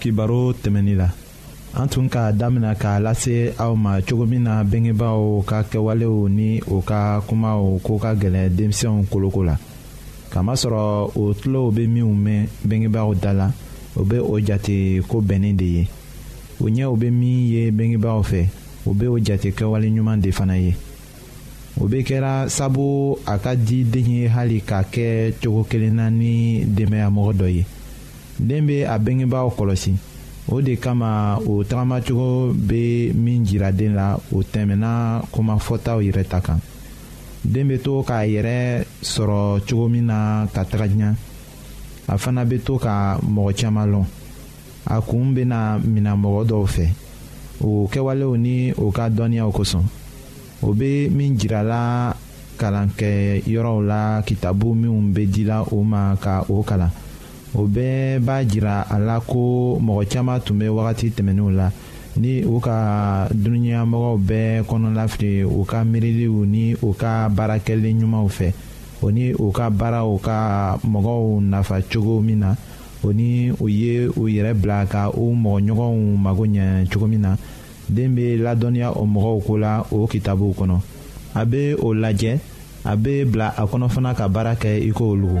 kibaro tɛmɛnni la an tun k'a damina k'a lase aw ma cogo min na bengebaaw ka kɛwalew ni o ka kumaw ko ka gɛlɛn denmisɛnw koloko la kamasɔrɔ o tulow bɛ minw mɛn bengebaaw da la o bɛ o jate ko bɛnnen de ye o ɲɛw bɛ min ye bengebaaw fɛ o bɛ o jate kɛwale ɲuman de fana ye o bɛ kɛra sabu a ka di den ye hali k'a kɛ cogo kelen na ni denbayamɔgɔ dɔ ye den bɛ a bengebaaw kɔlɔsi o de kama o tagamacogo bɛ min jira den la o tɛmɛnna komafɔtaw yɛrɛ ta kan den bɛ to k'a yɛrɛ sɔrɔ cogo min na ka taga ɲɛ a fana bɛ to ka mɔgɔ caman lɔn a kun bɛna mina mɔgɔ dɔw fɛ o kɛwalew ni o ka dɔnniyaw kosɔn o bɛ min jirala kalankɛ yɔrɔw la kitabu minnu bɛ dila o ma ka o kalan o bɛɛ b'a jira a la ko mɔgɔ caman tun bɛ wagati tɛmɛnenw la ni u ka dununiyamɔgɔw bɛɛ kɔnɔlafili u ka miiriliw ni u ka baarakɛlen ɲumanw fɛ o ni u ka baaraw ka mɔgɔw nafa cogo min na o ni o ye o yɛrɛ bila ka o mɔgɔɲɔgɔnw mago ɲɛ cogo min na den bɛ ladɔnniya o mɔgɔw ko la o kitabuw kɔnɔ a bɛ o lajɛ a bɛ bila a kɔnɔ fana ka baara kɛ i ko olu.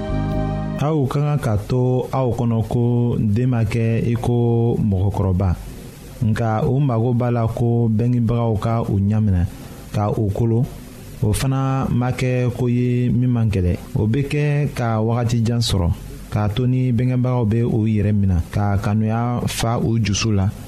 aw ka kan k'a to aw kɔnɔ ko den ma kɛ i ko mɔgɔkɔrɔba nka u mago b'a la ko bɛnkibagaw ka u ɲaminɛ ka u kolo o fana ma kɛ ko ye min man gɛlɛ o bɛ kɛ ka wagati jan sɔrɔ k'a to ni bɛnkɛbagaw bɛ u yɛrɛ minɛ ka kanuya fa u jusu la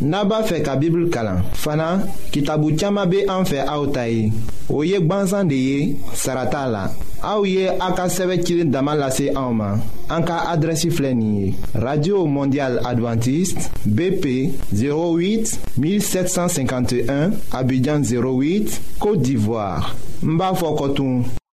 n'a b'a fɛ ka bibulu kalan fana kitabu caman bɛ an fɛ aw ta ye o ye gwansan de ye sara t'a la aw ye a ka sɛbɛn cilen dama lase anw ma an ka adrɛsi filɛ nin ye radio mondial adventiste bp 08 1751 abidjan 08 côte d'ivoire n b'a fɔ kɔtun.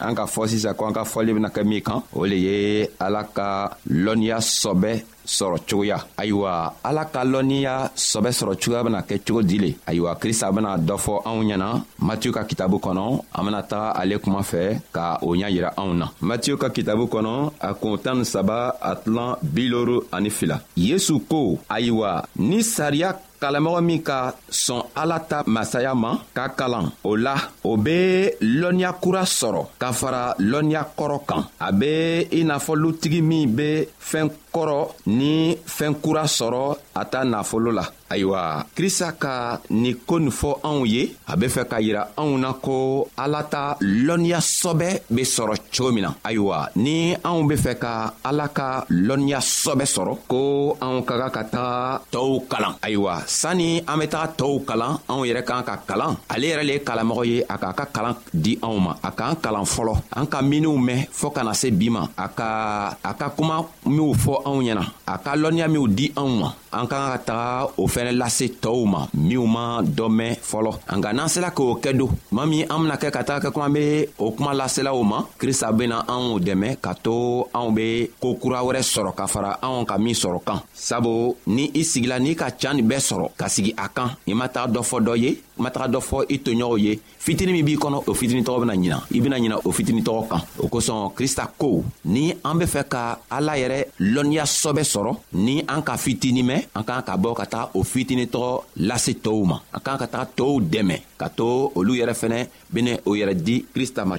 an ka fɔ sisan ko an ka fɔli bena kɛ min kan o le ye ala ka lɔnniya sɔbɛ sɔrɔ cogoya ayiwa ala ka lɔnniya sɔbɛ sɔrɔ cogoya bena kɛ cogo di le ayiwa krista bena dɔ fɔ anw ɲɛna matiyu ka kitabu kɔnɔ an bena taga ale kuma fɛ ka o ɲa yira anw na matiyu ka kitabu kɔnɔ a kun tan ni saba a tilan biloru ani fila yesu ko ayiwa ni sariya kalanmɔgɔ min ka sɔn ala ta masaya ma ka kalan o la o be lɔnniya kura sɔrɔ ka fara lɔnniya kɔrɔ kan a be i n'a fɔ lutigi min be fɛɛn kɔrɔ ni fɛɛn kura sɔrɔ a ta nafolo la ayiwa krista ka nin ko nin fɔ anw ye a be fɛ ka yira anw na ko ala ta lɔnniya sɔbɛ be sɔrɔ cogo min na ayiwa ni anw be fɛ ka ala ka lɔnniya sɔbɛ sɔrɔ ko anw ka ka ka taga tɔɔw kalan ayiwa sanni an be taga tɔɔw kalan anw yɛrɛ k'an ka kalan ale yɛrɛ le ye kalanmɔgɔ ye a k'a ka kalan di anw ma a k'an kalan fɔlɔ an ka miniw mɛn fɔɔ kana se bi ma a ka a ka kuma minw fɔ anw ɲɛna a ka lɔnniya minw di anw ma an ka kan ka taga o fɛnɛ lase tɔɔw ma minw ma dɔ mɛn fɔlɔ an ka n'an sela k'o kɛ don tuma min an bena kɛ ka taga kɛ kuma be o kuma laselaw ma krista bena anw dɛmɛ ka to anw be ko kura wɛrɛ sɔrɔ ka fara anw ka min sɔrɔ kan sabu ni i sigila n'i ka can nin bɛɛ sɔrɔ ka sigi a kan i ma taga dɔ fɔ dɔ ye i ma taga dɔ fɔ i toɲɔgɔnw ye fitini min b'i kɔnɔ o fitini tɔgɔ bena ɲina i bena ɲina o fitini tɔgɔ kan o kosɔn krista ko ni an be fɛ ka ala yɛrɛ lɔnniya sɔbɛ sɔrɔ ni an ka fitini mɛn an k'an ka bɔ ka taga o fitini tɔgɔ lase tɔɔw ma an k'an ka taga tɔɔw dɛmɛ ka to olu yɛrɛ fɛnɛ bene o yɛrɛ di krista ma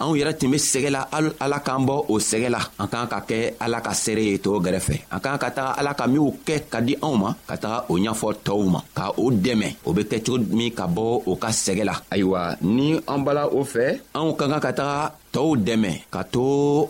anw yɛrɛ tun be sɛgɛ la ala k'an bɔ o sɛgɛ la an k'an ka kɛ ala ka seere ye tɔɔw gɛrɛfɛ an k'an ka taga ala ka minw kɛ ka di anw ma ka taga o ɲafɔ tɔɔw ma ka o dɛmɛ o be kɛ cogo min ka bɔ o ka sɛgɛ la ayiwa ni an bala o fɛ anw ka kan ka taga tɔɔw dɛmɛ ka to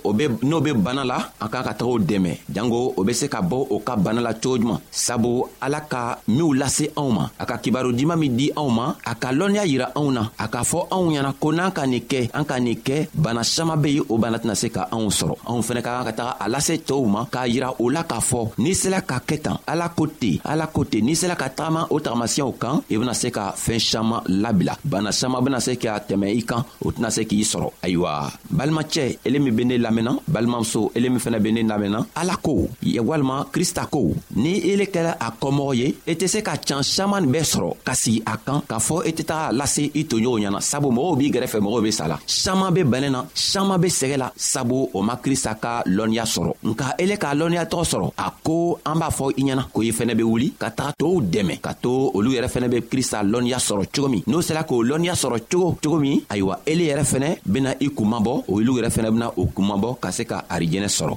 o be n'o be bana la an k'an ka taga o dɛmɛ jango o be se ka bɔ o ka bana la cogo juman sabu ala ka minw lase anw ma a ka kibaru diman min di anw ma a ka lɔnniya yira anw na a k'a fɔ anw ɲɛna ko n'an ka nin kɛ an ka nin kɛ bana saman be yen o bana tɛna se ka anw sɔrɔ anw fɛnɛ ka kan ka taga a lase tɔɔw ma k'a yira o la k'a fɔ n'i sela ka kɛ tan ala ko ten ala ko ten n'i sela ka tagama o tagamasiyɛw kan i bena se ka fɛɛn saman labila bana saman bena se ka tɛmɛ i kan o tɛna se k'i sɔrɔ ayiwa balimacɛ ele min be ne lamɛnna balimamuso ele min fɛnɛ be ne lamɛnna ala ko ye walima krista ko ni ele kɛra a kɔmɔgɔ ye i e tɛ se ka can saman bɛɛ sɔrɔ ka sigi a kan k'a fɔ i e tɛ taga lase i toɲɔgɔn ɲɛna sabu mɔgɔw b'i gɛrɛfɛ mɔgɔw be sa la saman be bɛnɛ na saman be sɛgɛ la sabu o ma krista ka lɔnniya sɔrɔ nka ele k'a lɔnniyatɔgɔ sɔrɔ a ko an b'a fɔ i ɲɛna ko i fɛnɛ be wuli ka taga tow dɛmɛ ka to olu yɛrɛ fɛnɛ be krista lɔnniya sɔrɔ cogo min n'o sera k'o lɔnniya sɔrɔ cogo cogo min ayiwa eli yɛrɛ fɛnɛ bena i kunmabɔ olu yɛrɛ fɛnɛ bena o kunmabɔ ka se ka arijɛnɛ sɔrɔ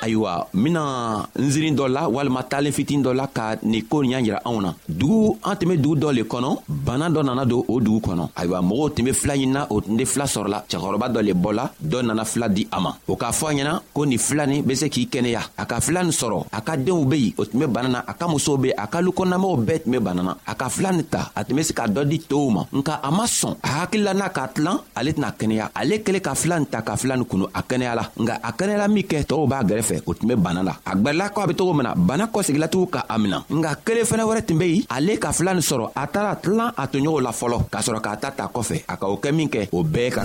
ayiwa n bena n zirin dɔ la walima taalen fitin dɔ la ka nin ko ɲa yira anw na dugu an tun be dugu dɔ le kɔnɔ bana dɔ nana don o dugu kɔnɔ ayiwa mɔgɔw tun be fila ɲinina o tun de fila sɔrɔla cɛkɔrɔba dɔ le bɔla dɔ nana fila di a ma o k'a fɔ a ɲɛna ko nin fila nin be se k'i kɛnɛya a ka fila nin sɔrɔ a ka denw be yen o tun be bana na a ka musow be a ka lukɔnɔnamɔgɔw bɛɛ tun be bana na a ka fila nin ta a tun be se ka dɔ di tow ma nka a ma sɔn a hakilila n'a k'a tilan ale tɛna kɛnɛya ale kɛlen ka filan ta ka filan kunu a kɛnɛyala nka a kɛnɛyala min kɛ tɔɔw b'a gɛrɛfɛ o tun bɛ bana la a gwɛrɛla ko a bɛ cogo min na bana kɔsegilatugu ka a mina nka kelen fɛnɛ wɛrɛ tun be yen ale ka filan sɔrɔ a taara tilan a toɲɔgɔnw la fɔlɔ k'a sɔrɔ k'a ta ta kɔfɛ a ka o kɛ min kɛ o bɛɛ ka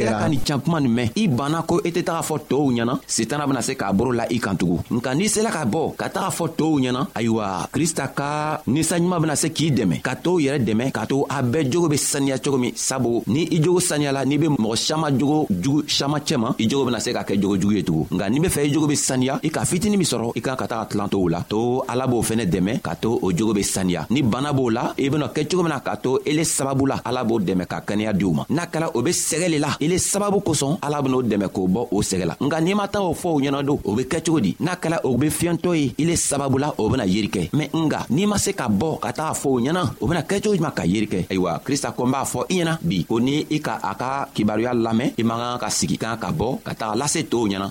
kɛnɛyasera ka ni can kuma nin mɛn i banna ko i tɛ taga fɔ tɔɔw ɲɛna sitana bena se k'a boro la i kan tugun nka n'i sela ka bɔ ka taga fɔ tɔɔw ɲɛna ayiwa krista ka ninsan ɲuman bena se k'i dɛmɛ ka to yɛrɛ dɛmɛ k'a to a bɛɛ jogo be saniya cogo min sabu ni i jogo saniyala n'i be mɔgɔ siama jogo jugu siama cɛma i jogo bena se ka kɛ jogo jugu ye tugun nka n'i be fɛ i jogo be saniya i ka fitini min sɔrɔ i kan ka taga tilan tow la to ala b'o fɛnɛ dɛmɛ ka to o jogo be saniya ni bana b'o la i bena kɛ cogo min na k'a to ele sababu la ala b'o dɛmɛ ka kɛnɛya di u ma n'a kɛra o be sɛgɛ le la i le sababu kosɔn ala ben'o dɛmɛ k'o bɔ o sɛgɛ la nka n'i ma taa o fɔw ɲɛna don o be kɛ cogo di n'a kɛra o be fiyɛntɔ ye i le sababu la o bena yeri kɛ mɛn nga n'i ma se ka bɔ ka taga fɔw ɲɛna o bena kɛ cogo juman ka yeri kɛ ayiwa krista ko n b'a fɔ i ɲɛna bi ko ni i ka a ka kibaruya lamɛn i man kan ka sigi kan ka bɔ ka taga lase tow ɲɛna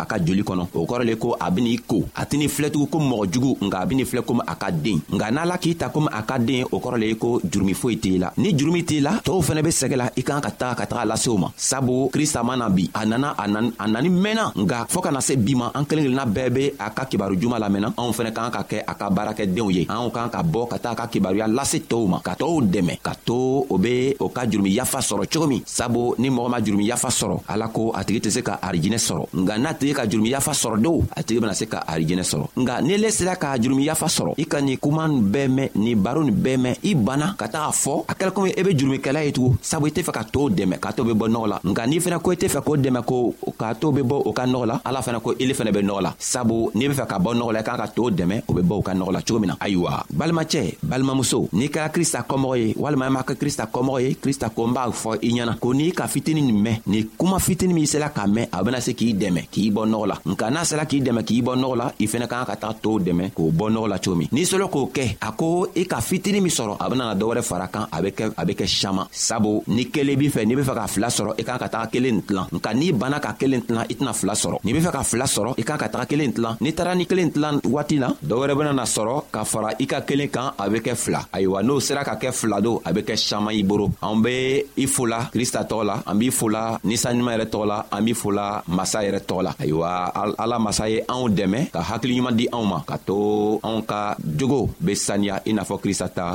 a ka joli kɔnɔ o kɔrɔ le ko a ben'i ko a tɛn'i filɛtugun komi mɔgɔ jugu nka a ben'i filɛ komi a ka den nka n'a la k'i ta komi a ka den o kɔrɔ le ye ko jurumi foyi t'i la ni jurumi t'i la tɔɔw fɛnɛ be sɛgɛ la i kan ka taga ka taga lase o ma sabu krista ma na bi a nana a nani mɛnna nka fɔɔ kana se bi ma an kelen kelenna bɛɛ be a ka kibaru juman lamɛnna anw fɛnɛ kan ka kɛ a ka baarakɛdenw ye anw kan ka bɔ ka taga ka kibaruya lase tɔɔw ma ka tɔɔw dɛmɛ ka to o be o ka jurumi yafa sɔrɔ cogo min sabu ni mɔgɔ ma jurumi yafa sɔrɔ ala ko a tigi tɛ se ka arijinɛ sɔrɔ nka n'a tigi ka jurumi yafa sɔrɔ do a tigi bena se ka arijinɛ sɔrɔ nka ni le sera k'a jurumi yafa sɔrɔ i ka nin kuman bɛɛ mɛn nin baro nin bɛɛ mɛn i banna ka taga fɔ a kɛla komi i e be jurumikɛla ye tugun sabu i tɛ fɛ ka tow dɛmɛ k'a to be bɔ nɔgɔ la nka n'i fana ko i tɛ fɛ k'o dɛmɛ ko k'a to be bɔ o ka nɔgɔ la ala fana ko ile fana be nɔgɔ la sabu n'i be fɛ ka bɔ nɔgɔ la i kan ka tɔɔw dɛmɛ o be bɔ u ka nɔgɔ la cogo min na ayiwa balimacɛ balimamuso n'i kɛra krista kɔmɔgɔ ye walima i m'a kɛ krista kɔmɔgɔ ye krista ko n b'a fɔ i ɲɛna ko n'i ka fitini nin mɛn ni kuma fitini min sela ka mɛn a bena se k'i dɛmɛ k'i bɔ nɔgɔ la nka n'a sela k'i dɛmɛ k'i bɔ nɔgɔ la i fɛnɛ ka kan ka taga tɔɔw dɛmɛ k'o bɔ nɔgɔ la cogo min n'i sɔlɔ k'o kɛ a ko i ka fitini min sɔrɔ a benana dɔwɛrɛ fara kan a be kɛ a be kɛ saman sabu ni kelen b'i fɛ n'i be fɛ ka fila sɔrɔ i kan ka taga kelen tilan nka n'i banna ka kelen tilan i tɛna fila sɔrɔ n'i be fɛ ka fila sɔrɔ i kan ka taga kelen tilan n'i taara ni kelen tilan waati la dɔ wɛrɛ benana sɔrɔ ka fara i ka kelen kan a be kɛ fila ayiwa n'o sera ka kɛ fila don a be kɛ saman i boro an be i fola krista tɔgɔ la an b'i fola ninsanɲuman yɛrɛ tɔgɔ la an b'i fola masa yɛrɛ tɔgɔ la ayiwa ala masa ye anw dɛmɛ ka hakiliɲuman di anw ma ka to anw ka jogo be saniya i n'a fɔ krista ta